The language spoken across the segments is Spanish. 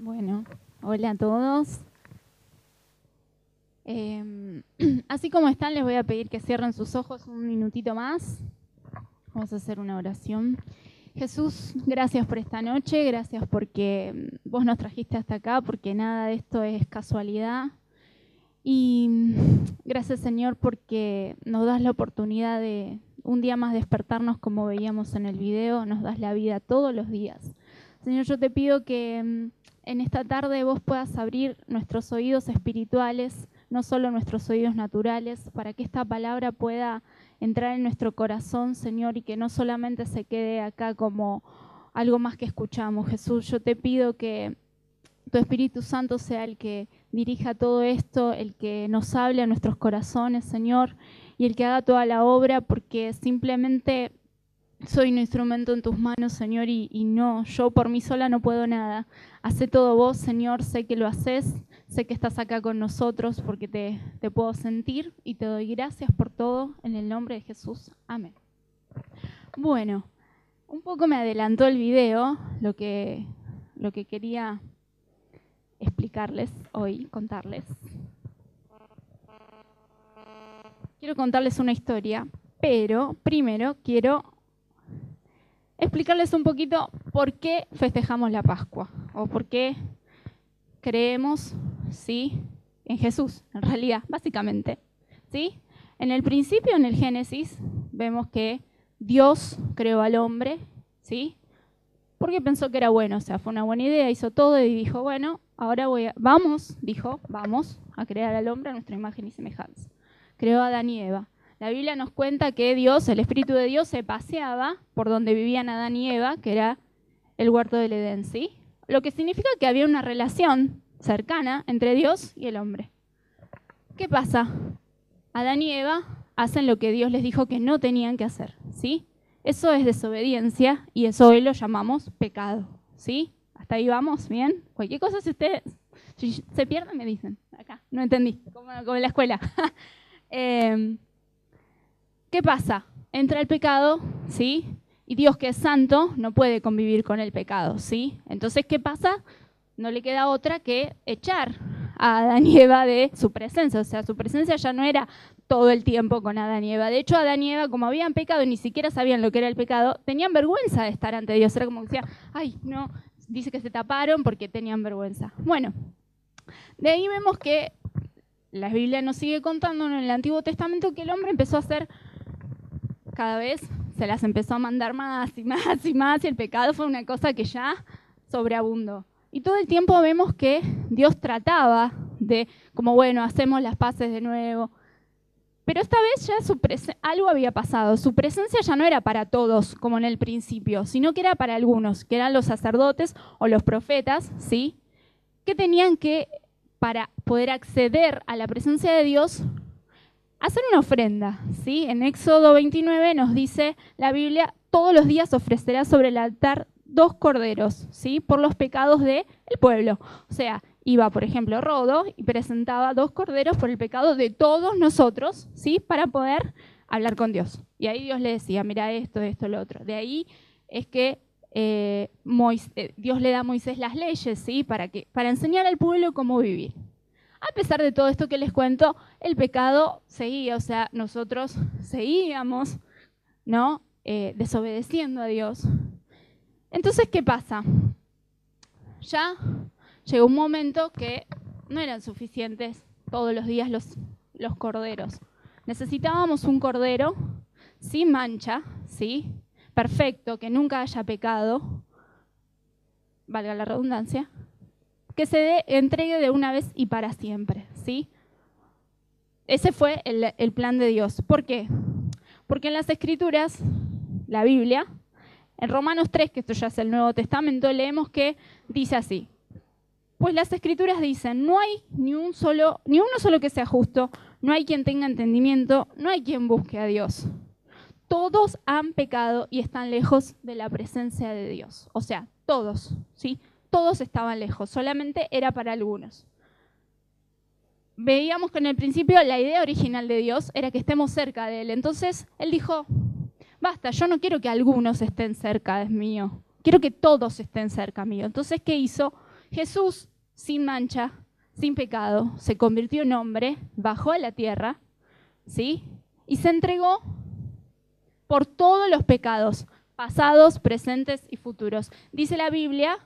Bueno, hola a todos. Em, así como están, les voy a pedir que cierren sus ojos un minutito más. Vamos a hacer una oración. Jesús, gracias por esta noche, gracias porque mm, vos nos trajiste hasta acá, porque nada de esto es casualidad. Y mm, gracias Señor porque nos das la oportunidad de un día más despertarnos como veíamos en el video, nos das la vida todos los días. Señor, yo te pido que mm, en esta tarde vos puedas abrir nuestros oídos espirituales, no solo nuestros oídos naturales, para que esta palabra pueda entrar en nuestro corazón, Señor, y que no solamente se quede acá como algo más que escuchamos. Jesús, yo te pido que tu Espíritu Santo sea el que dirija todo esto, el que nos hable a nuestros corazones, Señor, y el que haga toda la obra, porque simplemente soy un instrumento en tus manos, Señor, y, no, yo por mí sola no puedo nada. Hace todo vos, Señor, sé que lo haces, sé que estás acá con nosotros porque te, te puedo sentir y te doy gracias por todo en el nombre de Jesús. Amén. Bueno, un poco me adelantó el video, lo que, lo que quería explicarles hoy, contarles. Quiero contarles una historia, pero primero quiero explicarles un poquito por qué festejamos la Pascua o por qué creemos, ¿sí? En Jesús, en realidad, básicamente, ¿sí? En el principio, en el Génesis, vemos que Dios creó al hombre, ¿sí? Porque pensó que era bueno, o sea, fue una buena idea, hizo todo y dijo, bueno, ahora voy a, vamos, dijo, vamos a crear al hombre a nuestra imagen y semejanza. Creó a Adán y Eva. La Biblia nos cuenta que Dios, el Espíritu de Dios, se paseaba por donde vivían Adán y Eva, que era el huerto del Edén, ¿sí? Lo que significa que había una relación cercana entre Dios y el hombre. ¿Qué pasa? Adán y Eva hacen lo que Dios les dijo que no tenían que hacer, ¿sí? Eso es desobediencia y eso hoy lo llamamos pecado, ¿sí? Hasta ahí vamos, ¿bien? Cualquier cosa si ustedes se pierden me dicen, acá, no entendí, como, en la escuela. eh, ¿Qué pasa? Entra el pecado, ¿sí? Y Dios que es santo no puede convivir con el pecado, ¿sí? Entonces, ¿qué pasa? No le queda otra que echar a Adán y Eva de su presencia. O sea, su presencia ya no era todo el tiempo con Adán y Eva. De hecho, Adán y Eva, como habían pecado y ni siquiera sabían lo que era el pecado, tenían vergüenza de estar ante Dios. Era como que decía, ay, no, dice que se taparon porque tenían vergüenza. Bueno, de ahí vemos que la Biblia nos sigue contando en el Antiguo Testamento que el hombre empezó a hacer cada vez se las empezó a mandar más y más y más y el pecado fue una cosa que ya sobreabundó. Y todo el tiempo vemos que Dios trataba de, como bueno, hacemos las paces de nuevo. Pero esta vez ya algo había pasado. Su presencia ya no era para todos, como en el principio, sino que era para algunos, que eran los sacerdotes o los profetas, ¿sí? Que tenían que, para poder acceder a la presencia de Dios, hacer una ofrenda. ¿sí? En Éxodo 29 nos dice la Biblia, todos los días ofrecerá sobre el altar dos corderos, ¿sí? por los pecados del pueblo. O sea, iba, por ejemplo, Rodo y presentaba dos corderos por el pecado de todos nosotros, ¿sí? para poder hablar con Dios. Y ahí Dios le decía, mira esto, esto, lo otro. De ahí es que eh, eh, Dios le da a Moisés las leyes, ¿sí? Para, que, para enseñar al pueblo cómo vivir. A pesar de todo esto que les cuento, el pecado seguía, o sea, nosotros seguíamos, ¿no? Eh, desobedeciendo a Dios. Entonces, ¿qué pasa? Ya llegó un momento que no eran suficientes todos los días los, los corderos. Necesitábamos un cordero sin mancha, ¿sí? Perfecto, que nunca haya pecado, valga la redundancia, que se entregue de una vez y para siempre, ¿sí? Ese fue el, el plan de Dios. ¿Por qué? Porque en las Escrituras, la Biblia, en Romanos 3, que esto ya es el Nuevo Testamento, leemos que dice así. Pues las escrituras dicen, no hay ni un solo, ni uno solo que sea justo, no hay quien tenga entendimiento, no hay quien busque a Dios. Todos han pecado y están lejos de la presencia de Dios. O sea, todos, ¿sí? Todos estaban lejos, solamente era para algunos. Veíamos que en el principio la idea original de Dios era que estemos cerca de Él. Entonces Él dijo, basta, yo no quiero que algunos estén cerca de mío, quiero que todos estén cerca mío. Entonces, ¿qué hizo? Jesús, sin mancha, sin pecado, se convirtió en hombre, bajó a la tierra, ¿sí? Y se entregó por todos los pecados, pasados, presentes y futuros. Dice la Biblia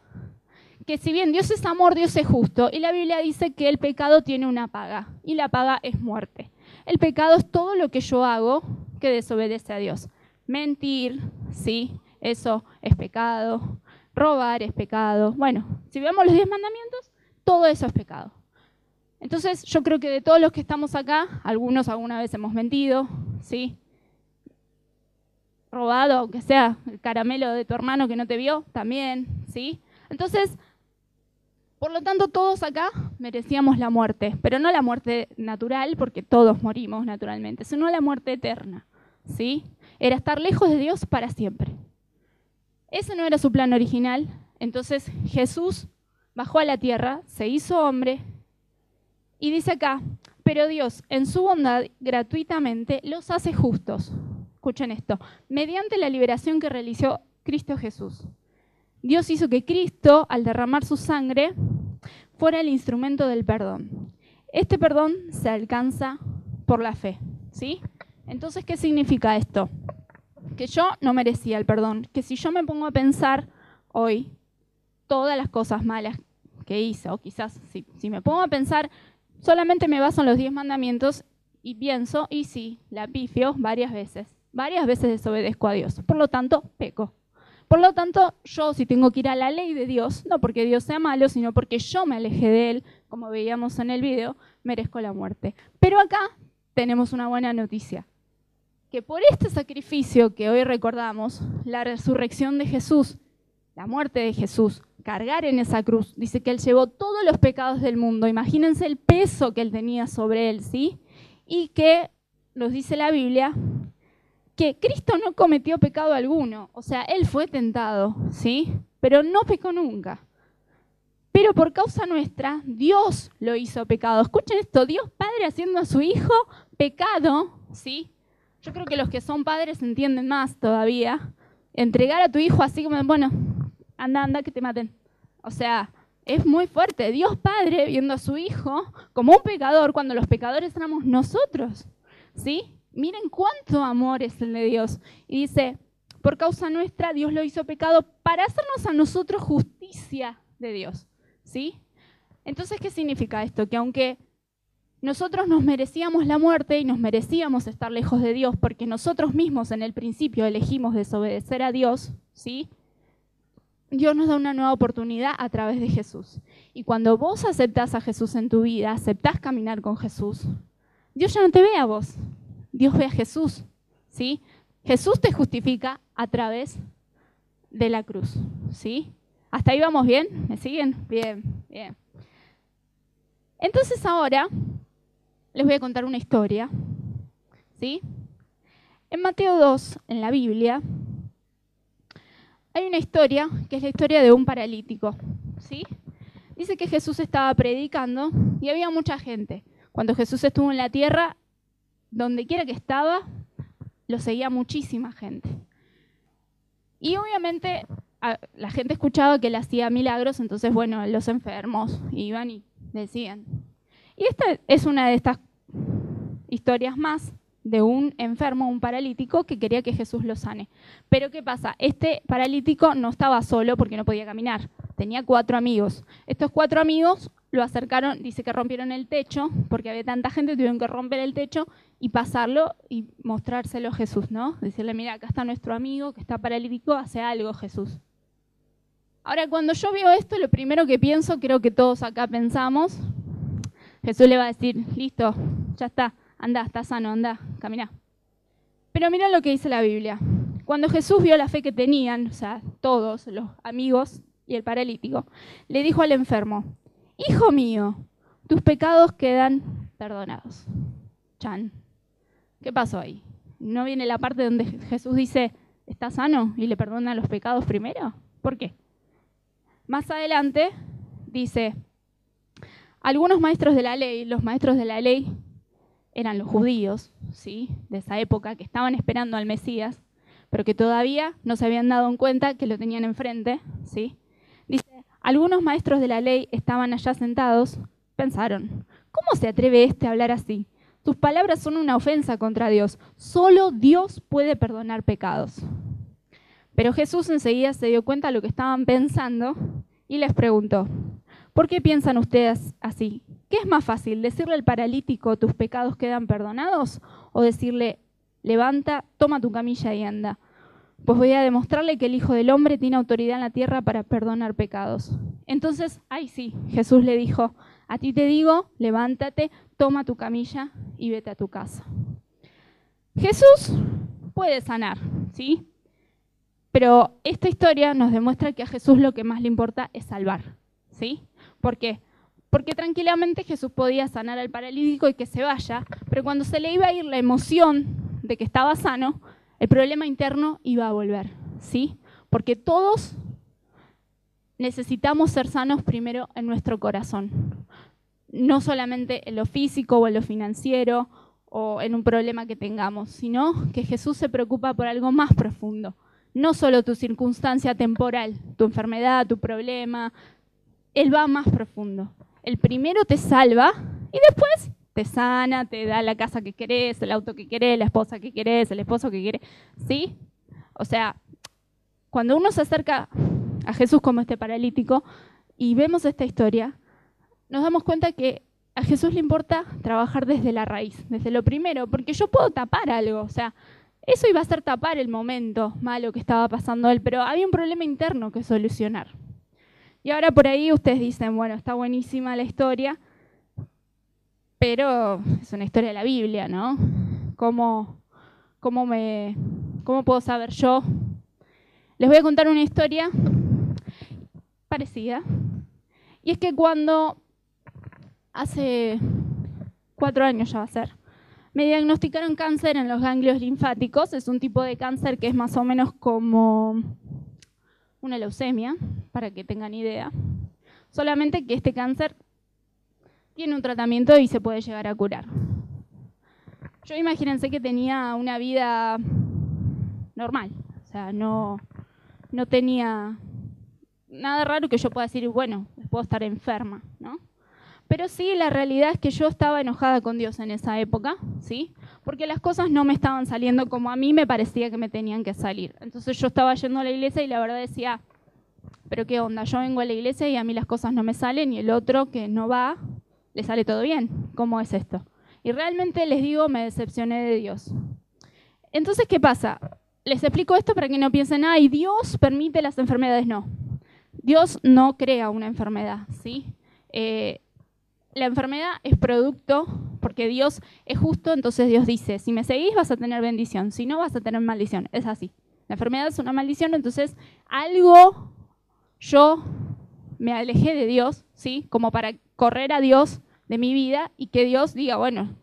que si bien Dios es amor, Dios es justo, y la Biblia dice que el pecado tiene una paga, y la paga es muerte. El pecado es todo lo que yo hago que desobedece a Dios. Mentir, sí, eso es pecado. Robar es pecado. Bueno, si vemos los diez mandamientos, todo eso es pecado. Entonces, yo creo que de todos los que estamos acá, algunos alguna vez hemos mentido, ¿sí? Robado, aunque sea el caramelo de tu hermano que no te vio, también, ¿sí? Entonces, por lo tanto, todos acá merecíamos la muerte, pero no la muerte natural, porque todos morimos naturalmente, sino la muerte eterna. ¿sí? Era estar lejos de Dios para siempre. Ese no era su plan original. Entonces Jesús bajó a la tierra, se hizo hombre y dice acá, pero Dios en su bondad gratuitamente los hace justos. Escuchen esto, mediante la liberación que realizó Cristo Jesús. Dios hizo que Cristo, al derramar su sangre, fuera el instrumento del perdón. Este perdón se alcanza por la fe, ¿sí? Entonces, ¿qué significa esto? Que yo no merecía el perdón, que si yo me pongo a pensar hoy todas las cosas malas que hice, o quizás si, si me pongo a pensar, solamente me baso en los diez mandamientos y pienso, y sí, la pifio varias veces, varias veces desobedezco a Dios, por lo tanto, peco. Por lo tanto, yo si tengo que ir a la ley de Dios, no porque Dios sea malo, sino porque yo me alejé de Él, como veíamos en el video, merezco la muerte. Pero acá tenemos una buena noticia, que por este sacrificio que hoy recordamos, la resurrección de Jesús, la muerte de Jesús, cargar en esa cruz, dice que Él llevó todos los pecados del mundo, imagínense el peso que Él tenía sobre Él, ¿sí? Y que, nos dice la Biblia, que Cristo no cometió pecado alguno, o sea, Él fue tentado, ¿sí? Pero no pecó nunca. Pero por causa nuestra, Dios lo hizo pecado. Escuchen esto, Dios Padre haciendo a su Hijo pecado, ¿sí? Yo creo que los que son padres entienden más todavía. Entregar a tu hijo así como, bueno, anda, anda, que te maten. O sea, es muy fuerte. Dios Padre viendo a su hijo como un pecador cuando los pecadores éramos nosotros, ¿sí? Miren cuánto amor es el de Dios. Y dice, por causa nuestra, Dios lo hizo pecado para hacernos a nosotros justicia de Dios. ¿Sí? Entonces, ¿qué significa esto? Que aunque nosotros nos merecíamos la muerte y nos merecíamos estar lejos de Dios porque nosotros mismos en el principio elegimos desobedecer a Dios, ¿sí? Dios nos da una nueva oportunidad a través de Jesús. Y cuando vos aceptás a Jesús en tu vida, aceptás caminar con Jesús, Dios ya no te ve a vos, Dios ve a Jesús, ¿sí? Jesús te justifica a través de la cruz, ¿sí? ¿Hasta ahí vamos bien? ¿Me siguen? Bien, bien. Entonces ahora les voy a contar una historia, ¿sí? En Mateo 2, en la Biblia, hay una historia que es la historia de un paralítico, ¿sí? Dice que Jesús estaba predicando y había mucha gente. Cuando Jesús estuvo en la tierra, donde quiera que estaba, lo seguía muchísima gente. Y obviamente la gente escuchaba que él hacía milagros, entonces, bueno, los enfermos iban y decían. Y esta es una de estas historias más de un enfermo, un paralítico, que quería que Jesús lo sane. Pero ¿qué pasa? Este paralítico no estaba solo porque no podía caminar, tenía cuatro amigos. Estos cuatro amigos lo acercaron, dice que rompieron el techo, porque había tanta gente, tuvieron que romper el techo y pasarlo y mostrárselo a Jesús, ¿no? Decirle, mira, acá está nuestro amigo que está paralítico, hace algo Jesús. Ahora, cuando yo veo esto, lo primero que pienso, creo que todos acá pensamos, Jesús le va a decir, listo, ya está, anda, está sano, anda, camina. Pero mira lo que dice la Biblia. Cuando Jesús vio la fe que tenían, o sea, todos los amigos y el paralítico, le dijo al enfermo, Hijo mío, tus pecados quedan perdonados. Chan. ¿Qué pasó ahí? ¿No viene la parte donde Jesús dice, está sano y le perdona los pecados primero? ¿Por qué? Más adelante dice, algunos maestros de la ley, los maestros de la ley eran los judíos, ¿sí? De esa época que estaban esperando al Mesías, pero que todavía no se habían dado en cuenta que lo tenían enfrente, ¿sí? Dice, Algunos maestros de la ley estaban allá sentados, pensaron, ¿cómo se atreve este a hablar así? Tus palabras son una ofensa contra Dios. Solo Dios puede perdonar pecados. Pero Jesús enseguida se dio cuenta de lo que estaban pensando y les preguntó, ¿por qué piensan ustedes así? ¿Qué es más fácil, decirle al paralítico tus pecados quedan perdonados o decirle, levanta, toma tu camilla y anda? Pues voy a demostrarle que el Hijo del Hombre tiene autoridad en la tierra para perdonar pecados. Entonces, ay sí, Jesús le dijo, a ti te digo, levántate, toma tu camilla y vete a tu casa. Jesús puede sanar, ¿sí? Pero esta historia nos demuestra que a Jesús lo que más le importa es salvar, ¿sí? ¿Por qué? Porque tranquilamente Jesús podía sanar al paralítico y que se vaya, pero cuando se le iba a ir la emoción de que estaba sano, el problema interno iba a volver, ¿sí? Porque todos necesitamos ser sanos primero en nuestro corazón. No solamente en lo físico o en lo financiero o en un problema que tengamos, sino que Jesús se preocupa por algo más profundo. No solo tu circunstancia temporal, tu enfermedad, tu problema, Él va más profundo. El primero te salva y después te sana, te da la casa que querés, el auto que querés, la esposa que querés, el esposo que querés. ¿Sí? O sea, cuando uno se acerca a Jesús como este paralítico y vemos esta historia, nos damos cuenta que a Jesús le importa trabajar desde la raíz, desde lo primero, porque yo puedo tapar algo, o sea, eso iba a ser tapar el momento malo que estaba pasando él, pero había un problema interno que solucionar. Y ahora por ahí ustedes dicen, bueno, está buenísima la historia, pero es una historia de la Biblia, ¿no? ¿Cómo, cómo, me, ¿Cómo puedo saber yo? Les voy a contar una historia parecida. Y es que cuando hace cuatro años ya va a ser, me diagnosticaron cáncer en los ganglios linfáticos. Es un tipo de cáncer que es más o menos como una leucemia, para que tengan idea. Solamente que este cáncer tiene un tratamiento y se puede llegar a curar. Yo imagínense que tenía una vida normal, o sea, no, no tenía nada raro que yo pueda decir, bueno, puedo estar enferma, ¿no? Pero sí, la realidad es que yo estaba enojada con Dios en esa época, ¿sí? Porque las cosas no me estaban saliendo como a mí me parecía que me tenían que salir. Entonces yo estaba yendo a la iglesia y la verdad decía, pero qué onda, yo vengo a la iglesia y a mí las cosas no me salen y el otro que no va, le sale todo bien. ¿Cómo es esto? Y realmente les digo, me decepcioné de Dios. Entonces, ¿qué pasa? Les explico esto para que no piensen, ay, Dios permite las enfermedades. No, Dios no crea una enfermedad, ¿sí? Eh, la enfermedad es producto, porque Dios es justo, entonces Dios dice, si me seguís vas a tener bendición, si no vas a tener maldición. Es así. La enfermedad es una maldición, entonces algo yo me alejé de Dios, ¿sí? Como para correr a Dios de mi vida y que Dios diga, bueno,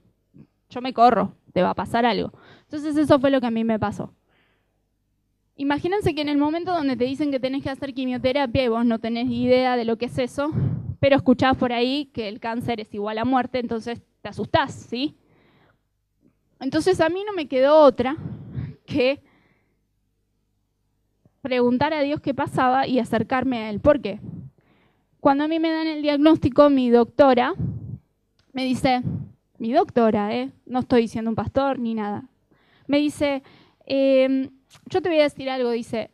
yo me corro, te va a pasar algo. Entonces eso fue lo que a mí me pasó. Imagínense que en el momento donde te dicen que tenés que hacer quimioterapia y vos no tenés idea de lo que es eso, pero escuchás por ahí que el cáncer es igual a muerte, entonces te asustás, ¿sí? Entonces a mí no me quedó otra que preguntar a Dios qué pasaba y acercarme a Él. ¿Por qué? Cuando a mí me dan el diagnóstico, mi doctora me dice, mi doctora, ¿eh? no estoy diciendo un pastor ni nada, me dice, em, yo te voy a decir algo, dice,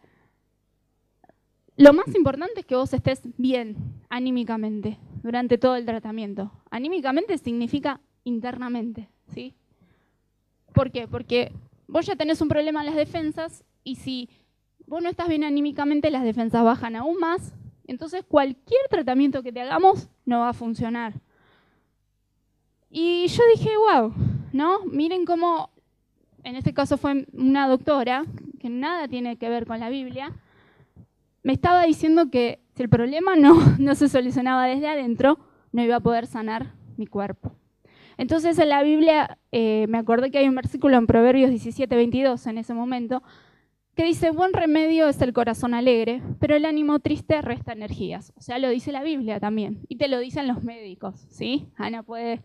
lo más importante es que vos estés bien anímicamente durante todo el tratamiento. Anímicamente significa internamente, ¿sí? ¿Por qué? Porque vos ya tenés un problema en las defensas y si vos no estás bien anímicamente, las defensas bajan aún más entonces cualquier tratamiento que te hagamos no va a funcionar. Y yo dije, wow, ¿no? Miren cómo, en este caso fue una doctora, que nada tiene que ver con la Biblia, me estaba diciendo que si el problema no, no se solucionaba desde adentro, no iba a poder sanar mi cuerpo. Entonces en la Biblia, eh, me acordé que hay un versículo en Proverbios 17, 22 en ese momento, que dice, buen remedio es el corazón alegre, pero el ánimo triste resta energías. O sea, lo dice la Biblia también, y te lo dicen los médicos, ¿sí? Ana puede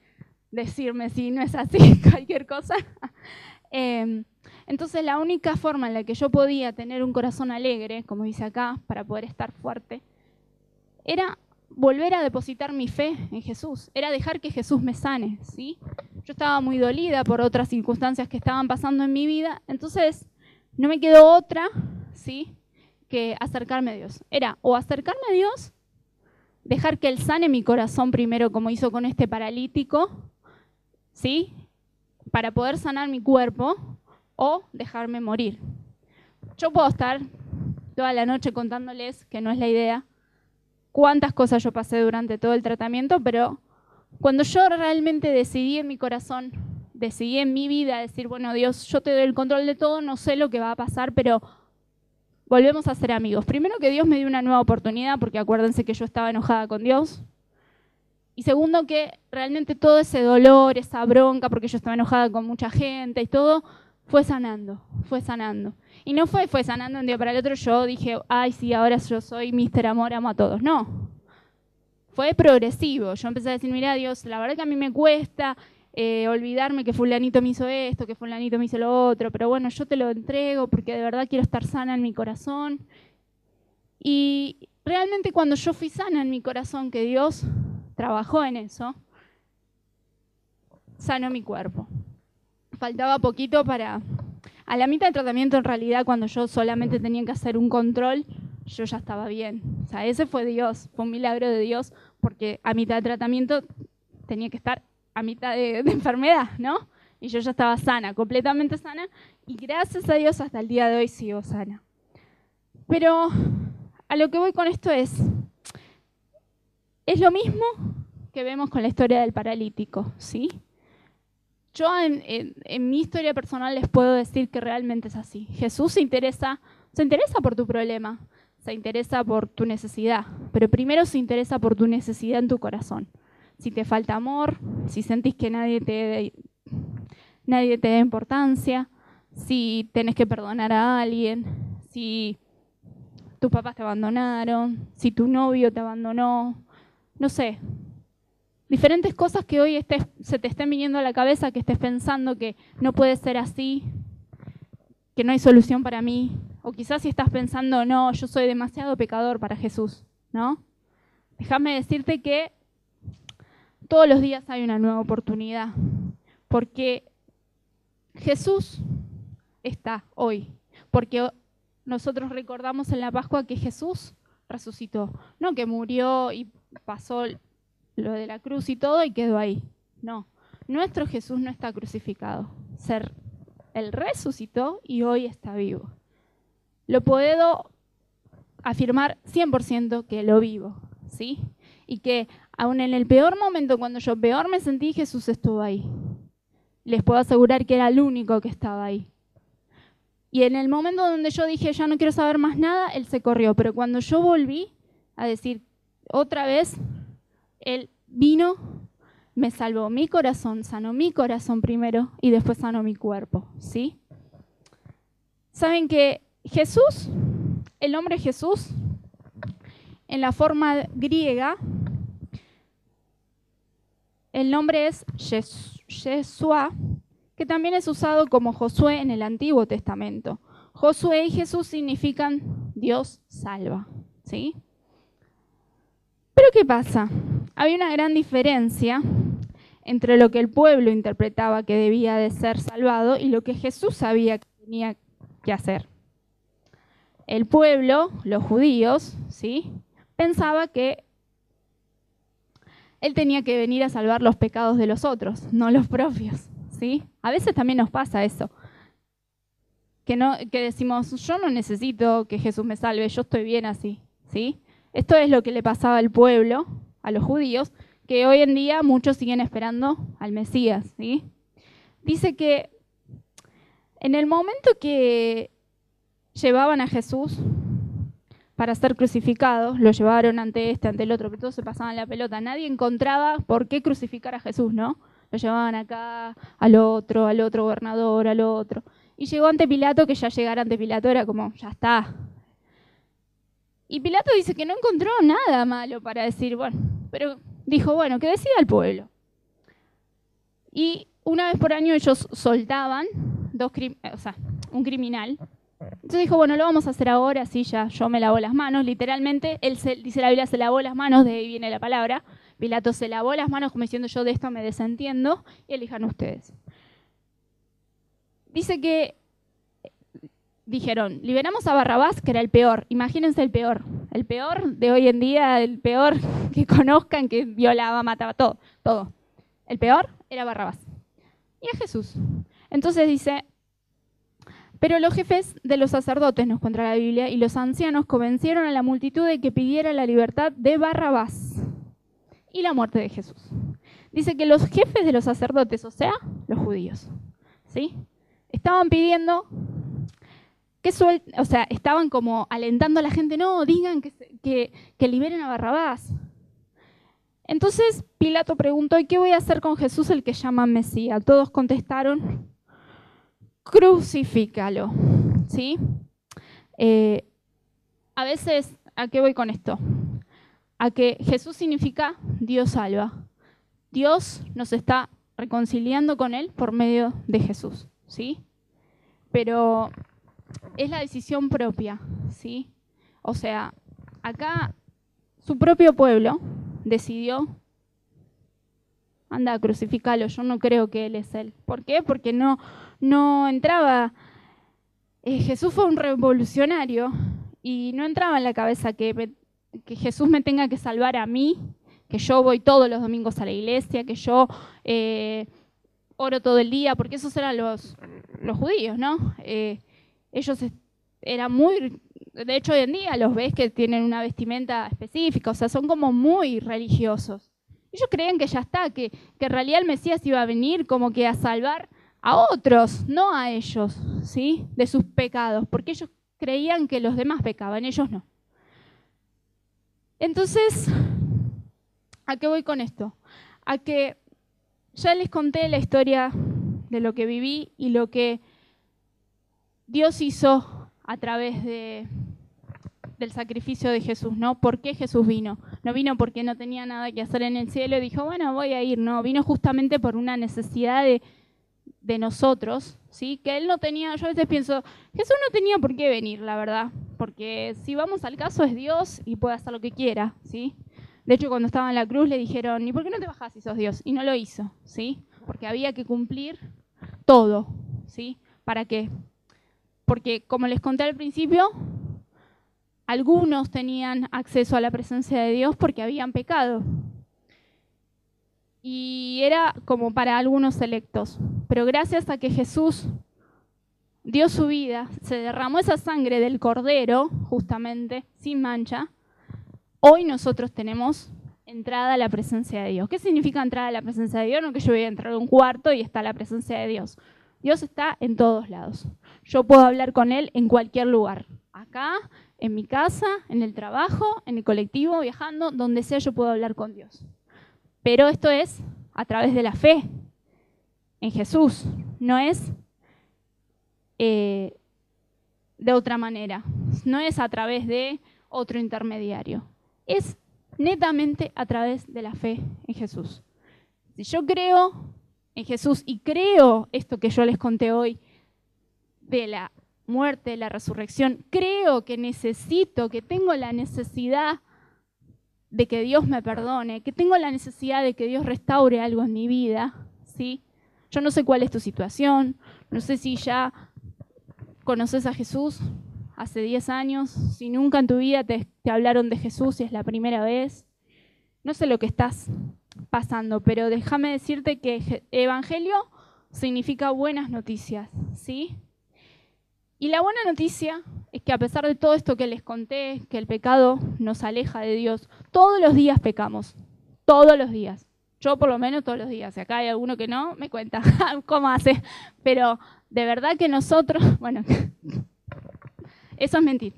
decirme si no es así, cualquier cosa. Em, entonces, la única forma en la que yo podía tener un corazón alegre, como dice acá, para poder estar fuerte, era volver a depositar mi fe en Jesús, era dejar que Jesús me sane, ¿sí? Yo estaba muy dolida por otras circunstancias que estaban pasando en mi vida, entonces no me quedó otra, ¿sí? Que acercarme a Dios. Era o acercarme a Dios, dejar que Él sane mi corazón primero, como hizo con este paralítico, ¿sí? Para poder sanar mi cuerpo, o dejarme morir. Yo puedo estar toda la noche contándoles, que no es la idea, cuántas cosas yo pasé durante todo el tratamiento, pero cuando yo realmente decidí en mi corazón, decidí en mi vida decir, bueno Dios, yo te doy el control de todo, no sé lo que va a pasar, pero volvemos a ser amigos. Primero que Dios me dio una nueva oportunidad, porque acuérdense que yo estaba enojada con Dios. Y segundo que realmente todo ese dolor, esa bronca, porque yo estaba enojada con mucha gente y todo, fue sanando, fue sanando. Y no fue, fue sanando un día para el otro, yo dije, ay, sí, ahora yo soy Mister Amor, amo a todos. No. Fue progresivo. Yo empecé a decir, mira, Dios, la verdad que a mí me cuesta eh, olvidarme que fulanito me hizo esto, que fulanito me hizo lo otro, pero bueno, yo te lo entrego porque de verdad quiero estar sana en mi corazón. Y realmente cuando yo fui sana en mi corazón, que Dios trabajó en eso, sanó mi cuerpo faltaba poquito para... A la mitad del tratamiento, en realidad, cuando yo solamente tenía que hacer un control, yo ya estaba bien. O sea, ese fue Dios, fue un milagro de Dios, porque a mitad del tratamiento tenía que estar a mitad de, de enfermedad, ¿no? Y yo ya estaba sana, completamente sana, y gracias a Dios hasta el día de hoy sigo sana. Pero a lo que voy con esto es, es lo mismo que vemos con la historia del paralítico, ¿sí? Yo en, mi historia personal les puedo decir que realmente es así. Jesús se interesa, se interesa por tu problema, se interesa por tu necesidad, pero primero se interesa por tu necesidad en tu corazón. Si te falta amor, si sentís que nadie te, nadie te da importancia, si tenés que perdonar a alguien, si tus papás te abandonaron, si tu novio te abandonó, no sé, diferentes cosas que hoy se te estén viniendo a la cabeza, que estés pensando que no puede ser así, que no hay solución para mí, o quizás si estás pensando, no, yo soy demasiado pecador para Jesús, ¿no? Déjame decirte que todos los días hay una nueva oportunidad, porque Jesús está hoy, porque nosotros recordamos en la Pascua que Jesús resucitó, no que murió y pasó lo de la cruz y todo y quedó ahí. No, nuestro Jesús no está crucificado. Ser, él resucitó y hoy está vivo. Lo puedo afirmar 100% que lo vivo, ¿sí? Y que aún en el peor momento, cuando yo peor me sentí, Jesús estuvo ahí. Les puedo asegurar que era el único que estaba ahí. Y en el momento donde yo dije, ya no quiero saber más nada, Él se corrió. Pero cuando yo volví a decir, otra vez, él vino, me salvó mi corazón, sanó mi corazón primero y después sanó mi cuerpo, ¿sí? Saben que Jesús, el nombre Jesús, en la forma griega, el nombre es Yeshua, que también es usado como Josué en el Antiguo Testamento. Josué y Jesús significan Dios salva, ¿sí? Pero ¿qué pasa? Había una gran diferencia entre lo que el pueblo interpretaba que debía de ser salvado y lo que Jesús sabía que tenía que hacer. El pueblo, los judíos, ¿sí? pensaba que él tenía que venir a salvar los pecados de los otros, no los propios. ¿sí? A veces también nos pasa eso. Que, no, que decimos, yo no necesito que Jesús me salve, yo estoy bien así. ¿sí? Esto es lo que le pasaba al pueblo, a los judíos, que hoy en día muchos siguen esperando al Mesías. ¿sí? Dice que en el momento que llevaban a Jesús para ser crucificado, lo llevaron ante este, ante el otro, pero todos se pasaban la pelota. Nadie encontraba por qué crucificar a Jesús, ¿no? Lo llevaban acá, al otro, al otro gobernador, al otro. Y llegó ante Pilato, que ya llegar ante Pilato era como, ya está, y Pilato dice que no encontró nada malo para decir, bueno, pero dijo, bueno, que decida el pueblo. Y una vez por año ellos soltaban sea, un criminal, Entonces dijo, bueno, lo vamos a hacer ahora, sí, ya yo me lavo las manos, literalmente, él dice la Biblia, se lavó las manos, de ahí viene la palabra. Pilato se lavó las manos como diciendo yo de esto me desentiendo y elijan ustedes. Dice que dijeron, liberamos a Barrabás, que era el peor, imagínense el peor, el peor de hoy en día, el peor que conozcan, que violaba, mataba, todo, todo. El peor era Barrabás. Y a Jesús. Entonces dice, pero los jefes de los sacerdotes, nos cuenta la Biblia, y los ancianos convencieron a la multitud de que pidiera la libertad de Barrabás y la muerte de Jesús. Dice que los jefes de los sacerdotes, o sea, los judíos, ¿sí? Estaban pidiendo que o sea, estaban como alentando a la gente, no, digan que, que, liberen a Barrabás. Entonces Pilato preguntó, ¿y qué voy a hacer con Jesús el que llama Mesías? Todos contestaron, crucifícalo. ¿Sí? Eh, a veces, ¿a qué voy con esto? A que Jesús significa Dios salva. Dios nos está reconciliando con Él por medio de Jesús. ¿Sí? Pero es la decisión propia. ¿Sí? O sea, acá su propio pueblo decidió anda, crucificalo, yo no creo que Él es Él. ¿Por qué? Porque no, no entraba, eh, Jesús fue un revolucionario y no entraba en la cabeza que, que, Jesús me tenga que salvar a mí, que yo voy todos los domingos a la iglesia, que yo eh, oro todo el día, porque esos eran los, los judíos, ¿no? Eh, ellos eran muy, de hecho hoy en día los ves que tienen una vestimenta específica, o sea, son como muy religiosos. Ellos creían que ya está, que, que en realidad el Mesías iba a venir como que a salvar a otros, no a ellos, ¿sí? De sus pecados, porque ellos creían que los demás pecaban, ellos no. Entonces, ¿a qué voy con esto? A que ya les conté la historia de lo que viví y lo que Dios hizo a través de, del sacrificio de Jesús, ¿no? ¿Por qué Jesús vino? No vino porque no tenía nada que hacer en el cielo y dijo, bueno, voy a ir, no, vino justamente por una necesidad de, de nosotros, ¿sí? Que él no tenía, yo a veces pienso, Jesús no tenía por qué venir, la verdad, porque si vamos al caso es Dios y puede hacer lo que quiera, ¿sí? De hecho, cuando estaba en la cruz le dijeron, ¿y por qué no te bajás si sos Dios? Y no lo hizo, ¿sí? Porque había que cumplir todo, ¿sí? ¿Para qué? Porque, como les conté al principio, algunos tenían acceso a la presencia de Dios porque habían pecado, y era como para algunos selectos. Pero gracias a que Jesús dio su vida, se derramó esa sangre del cordero, justamente, sin mancha, hoy nosotros tenemos entrada a la presencia de Dios. ¿Qué significa entrada a la presencia de Dios? No que yo voy a entrar a un cuarto y está la presencia de Dios. Dios está en todos lados. Yo puedo hablar con Él en cualquier lugar. Acá, en mi casa, en el trabajo, en el colectivo, viajando, donde sea yo puedo hablar con Dios. Pero esto es a través de la fe en Jesús, no es eh, de otra manera, no es a través de otro intermediario, es netamente a través de la fe en Jesús. Si yo creo en Jesús. Y creo esto que yo les conté hoy de la muerte, de la resurrección, creo que necesito, que tengo la necesidad de que Dios me perdone, que tengo la necesidad de que Dios restaure algo en mi vida, ¿sí? Yo no sé cuál es tu situación, no sé si ya conoces a Jesús hace 10 años, si nunca en tu vida te, te hablaron de Jesús y es la primera vez, no sé lo que estás pasando, pero déjame decirte que Evangelio significa buenas noticias, ¿sí? Y la buena noticia es que a pesar de todo esto que les conté, que el pecado nos aleja de Dios, todos los días pecamos, todos los días. Yo por lo menos todos los días. Si acá hay alguno que no, me cuenta cómo hace. Pero de verdad que nosotros, bueno, eso es mentir.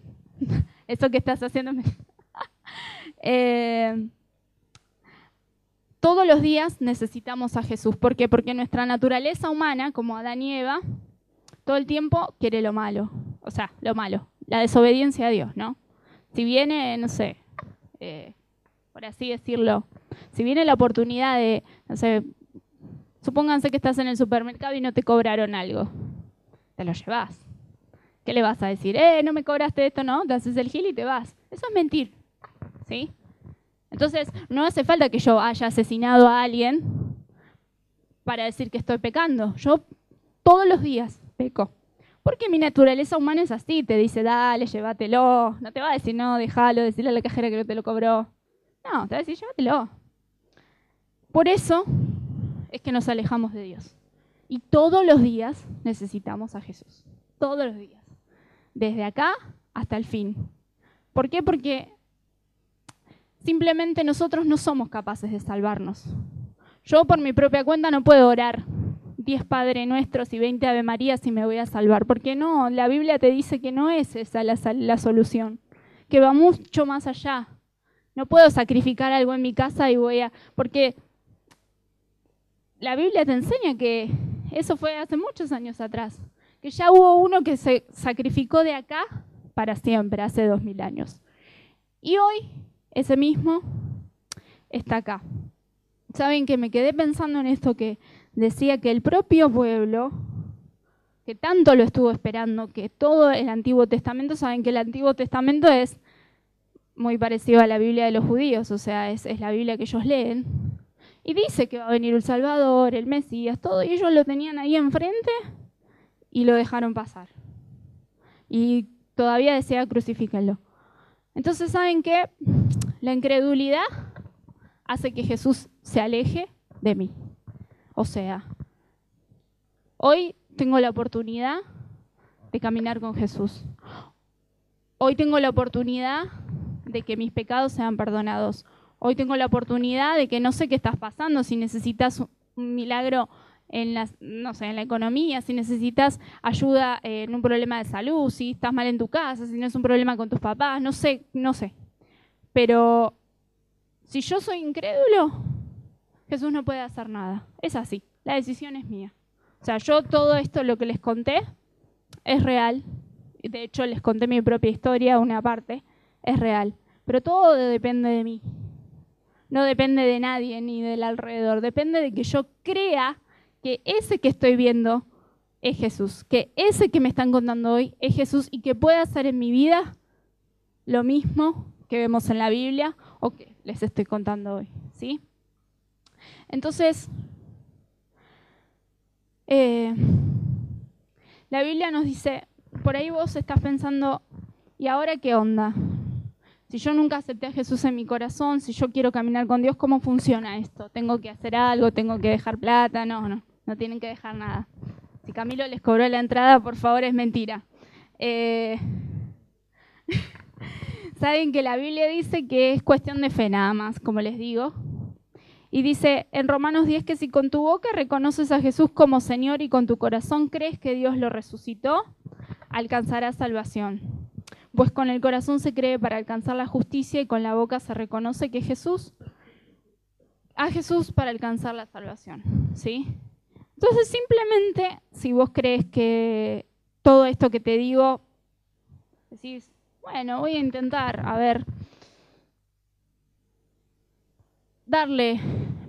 Eso que estás haciendo es mentir. Eh, todos los días necesitamos a Jesús. ¿Por qué? Porque nuestra naturaleza humana, como Adán y Eva, todo el tiempo quiere lo malo. O sea, lo malo, la desobediencia a Dios, ¿no? Si viene, no sé, eh, por así decirlo, si viene la oportunidad de, no sé, supónganse que estás en el supermercado y no te cobraron algo, te lo llevas. ¿Qué le vas a decir? Eh, no me cobraste esto, no, te haces el gil y te vas. Eso es mentir. ¿Sí? Entonces, no hace falta que yo haya asesinado a alguien para decir que estoy pecando. Yo todos los días peco. Porque mi naturaleza humana es así, te dice, dale, llévatelo. No te va a decir, no, déjalo, decirle a la cajera que no te lo cobró. No, te va a decir, llévatelo. Por eso es que nos alejamos de Dios. Y todos los días necesitamos a Jesús. Todos los días. Desde acá hasta el fin. ¿Por qué? Porque simplemente nosotros no somos capaces de salvarnos. Yo por mi propia cuenta no puedo orar 10 Padre Nuestros y 20 Ave Marías y me voy a salvar. Porque no, la Biblia te dice que no es esa la, la solución, que va mucho más allá. No puedo sacrificar algo en mi casa y voy a... Porque la Biblia te enseña que eso fue hace muchos años atrás, que ya hubo uno que se sacrificó de acá para siempre, hace dos mil años. Y hoy ese mismo está acá. Saben que me quedé pensando en esto que decía que el propio pueblo, que tanto lo estuvo esperando, que todo el Antiguo Testamento, saben que el Antiguo Testamento es muy parecido a la Biblia de los judíos, o sea, es, la Biblia que ellos leen. Y dice que va a venir el Salvador, el Mesías, todo, y ellos lo tenían ahí enfrente y lo dejaron pasar. Y todavía decía crucifíquenlo. Entonces, ¿saben qué? La incredulidad hace que Jesús se aleje de mí. O sea, hoy tengo la oportunidad de caminar con Jesús. Hoy tengo la oportunidad de que mis pecados sean perdonados. Hoy tengo la oportunidad de que no sé qué estás pasando, si necesitas un milagro en la, no sé, en la economía, si necesitas ayuda en un problema de salud, si estás mal en tu casa, si no es un problema con tus papás, no sé, no sé. Pero si yo soy incrédulo, Jesús no puede hacer nada. Es así, la decisión es mía. O sea, yo todo esto, lo que les conté, es real. De hecho, les conté mi propia historia, una parte, es real. Pero todo depende de mí. No depende de nadie ni del alrededor. Depende de que yo crea que ese que estoy viendo es Jesús. Que ese que me están contando hoy es Jesús y que puede hacer en mi vida lo mismo que vemos en la Biblia o que les estoy contando hoy. ¿Sí? Entonces, eh, la Biblia nos dice, por ahí vos estás pensando, ¿y ahora qué onda? Si yo nunca acepté a Jesús en mi corazón, si yo quiero caminar con Dios, ¿cómo funciona esto? ¿Tengo que hacer algo? ¿Tengo que dejar plata? No, no, no tienen que dejar nada. Si Camilo les cobró la entrada, por favor, es mentira. Eh, saben que la Biblia dice que es cuestión de fe nada más, como les digo. Y dice en Romanos 10 que si con tu boca reconoces a Jesús como Señor y con tu corazón crees que Dios lo resucitó, alcanzarás salvación. Pues con el corazón se cree para alcanzar la justicia y con la boca se reconoce que Jesús, a Jesús para alcanzar la salvación. ¿sí? Entonces simplemente si vos crees que todo esto que te digo, decís, bueno, voy a intentar, a ver, darle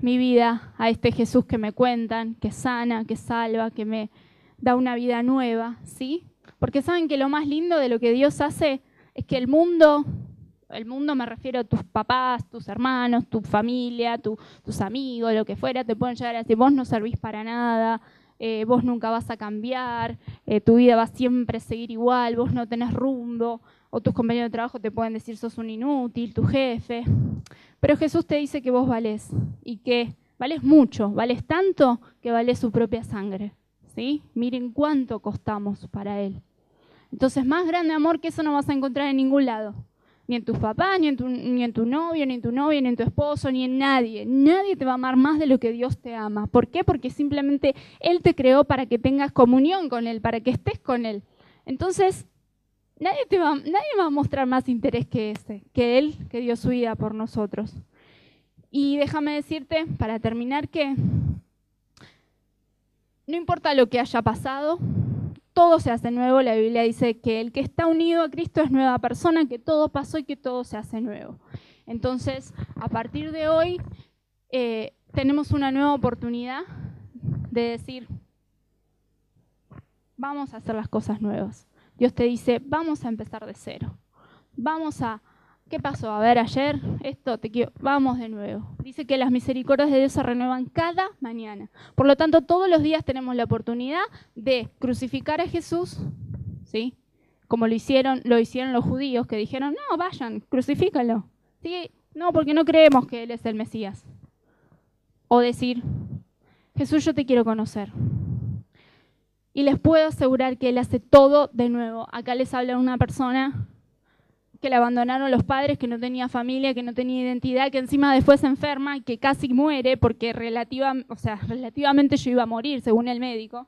mi vida a este Jesús que me cuentan, que sana, que salva, que me da una vida nueva, ¿sí? Porque saben que lo más lindo de lo que Dios hace es que el mundo, el mundo me refiero a tus papás, tus hermanos, tu familia, tus amigos, lo que fuera, te pueden llegar a decir, vos no servís para nada, eh, vos nunca vas a cambiar, eh, tu vida va siempre a seguir igual, vos no tenés rumbo, o tus compañeros de trabajo te pueden decir sos un inútil, tu jefe. Pero Jesús te dice que vos valés y que vales mucho, vales tanto que vales su propia sangre. ¿sí? Miren cuánto costamos para Él. Entonces, más grande amor que eso no vas a encontrar en ningún lado. Ni en tus papás, ni en tu, ni en tu novio, ni en tu novia, ni en tu esposo, ni en nadie. Nadie te va a amar más de lo que Dios te ama. ¿Por qué? Porque simplemente Él te creó para que tengas comunión con Él, para que estés con Él. Entonces, Nadie, te va, nadie va a mostrar más interés que ese, que Él, que dio su vida por nosotros. Y déjame decirte, para terminar, que no importa lo que haya pasado, todo se hace nuevo. La Biblia dice que el que está unido a Cristo es nueva persona, que todo pasó y que todo se hace nuevo. Entonces, a partir de hoy, eh, tenemos una nueva oportunidad de decir, vamos a hacer las cosas nuevas. Dios te dice, vamos a empezar de cero. Vamos a, ¿qué pasó? A ver, ayer, esto, te quiero, vamos de nuevo. Dice que las misericordias de Dios se renuevan cada mañana. Por lo tanto, todos los días tenemos la oportunidad de crucificar a Jesús, ¿sí? Como lo hicieron, lo hicieron los judíos, que dijeron, no, vayan, crucifícalo. ¿Sí? No, porque no creemos que Él es el Mesías. O decir, Jesús, yo te quiero conocer. Y les puedo asegurar que Él hace todo de nuevo. Acá les habla una persona que le abandonaron los padres, que no tenía familia, que no tenía identidad, que encima después se enferma y que casi muere porque relativa, o sea, relativamente yo iba a morir, según el médico.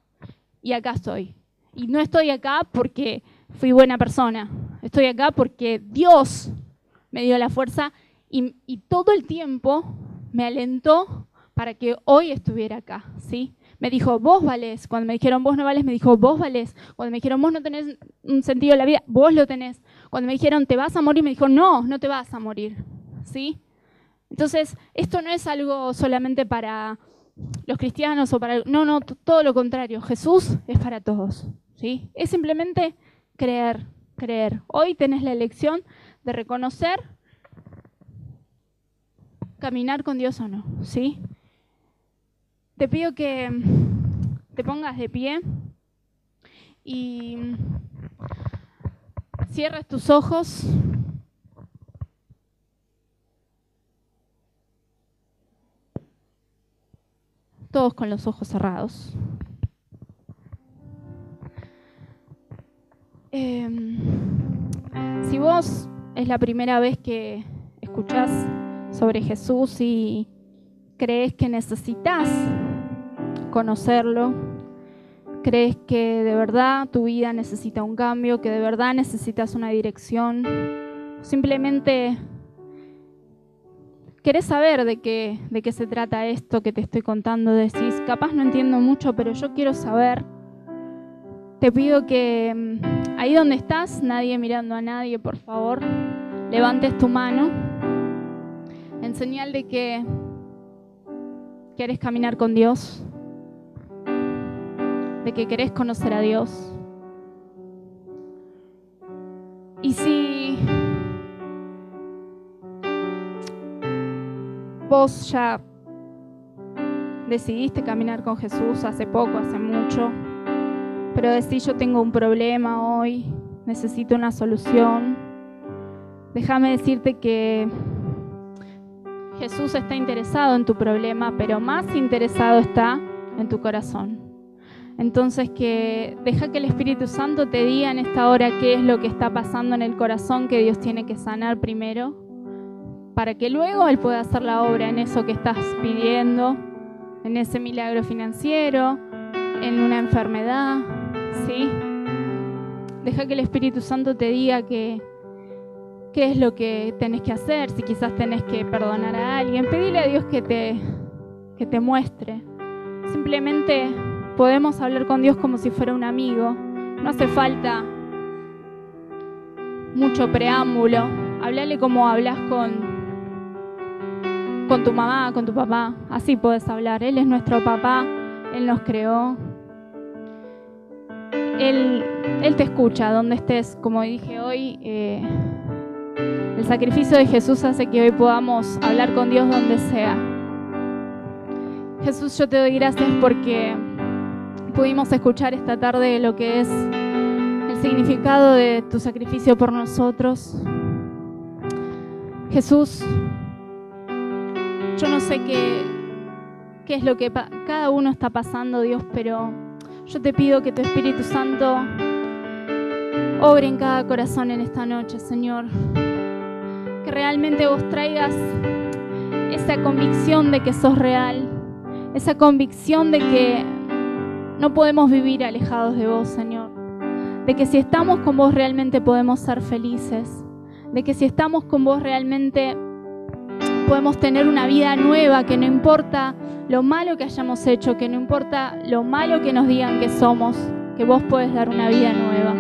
Y acá estoy. Y no estoy acá porque fui buena persona. Estoy acá porque Dios me dio la fuerza y, y todo el tiempo me alentó para que hoy estuviera acá, ¿sí? me dijo, vos valés. Cuando me dijeron, vos no vales, me dijo, vos valés. Cuando me dijeron, vos no tenés un sentido de la vida, vos lo tenés. Cuando me dijeron, te vas a morir, me dijo, no, no te vas a morir. ¿Sí? Entonces, esto no es algo solamente para los cristianos o para... No, no, todo lo contrario. Jesús es para todos. ¿Sí? Es simplemente creer, creer. Hoy tenés la elección de reconocer, caminar con Dios o no. ¿Sí? Te pido que te pongas de pie y cierres tus ojos. Todos con los ojos cerrados. Em, si vos es la primera vez que escuchás sobre Jesús y crees que necesitas conocerlo, crees que de verdad tu vida necesita un cambio, que de verdad necesitas una dirección, simplemente querés saber de qué, de qué se trata esto que te estoy contando, decís, capaz no entiendo mucho, pero yo quiero saber, te pido que mm, ahí donde estás, nadie mirando a nadie, por favor, levantes tu mano en señal de que quieres caminar con Dios, de que querés conocer a Dios. Y si vos ya decidiste caminar con Jesús hace poco, hace mucho, pero decís yo tengo un problema hoy, necesito una solución, déjame decirte que Jesús está interesado en tu problema, pero más interesado está en tu corazón. Entonces que deja que el Espíritu Santo te diga en esta hora qué es lo que está pasando en el corazón que Dios tiene que sanar primero, para que luego Él pueda hacer la obra en eso que estás pidiendo, en ese milagro financiero, en una enfermedad, ¿sí? Deja que el Espíritu Santo te diga que qué es lo que tenés que hacer, si quizás tenés que perdonar a alguien, pedile a Dios que te, que te muestre. Simplemente podemos hablar con Dios como si fuera un amigo. No hace falta mucho preámbulo. Hablale como hablas con, con tu mamá, con tu papá. Así puedes hablar. Él es nuestro papá, Él nos creó. Él, él te escucha donde estés, como dije hoy. Eh, el sacrificio de Jesús hace que hoy podamos hablar con Dios donde sea. Jesús, yo te doy gracias porque pudimos escuchar esta tarde lo que es el significado de tu sacrificio por nosotros. Jesús, yo no sé qué, qué es lo que cada uno está pasando, Dios, pero yo te pido que tu Espíritu Santo obre en cada corazón en esta noche, Señor que realmente vos traigas esa convicción de que sos real, esa convicción de que no podemos vivir alejados de vos, Señor. De que si estamos con vos realmente podemos ser felices. De que si estamos con vos realmente podemos tener una vida nueva, que no importa lo malo que hayamos hecho, que no importa lo malo que nos digan que somos, que vos puedes dar una vida nueva.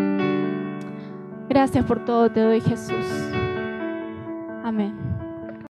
Gracias por todo, te doy Jesús. Amén.